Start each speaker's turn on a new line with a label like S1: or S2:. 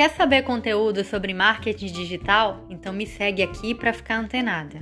S1: Quer saber conteúdo sobre marketing digital? Então me segue aqui para ficar antenada.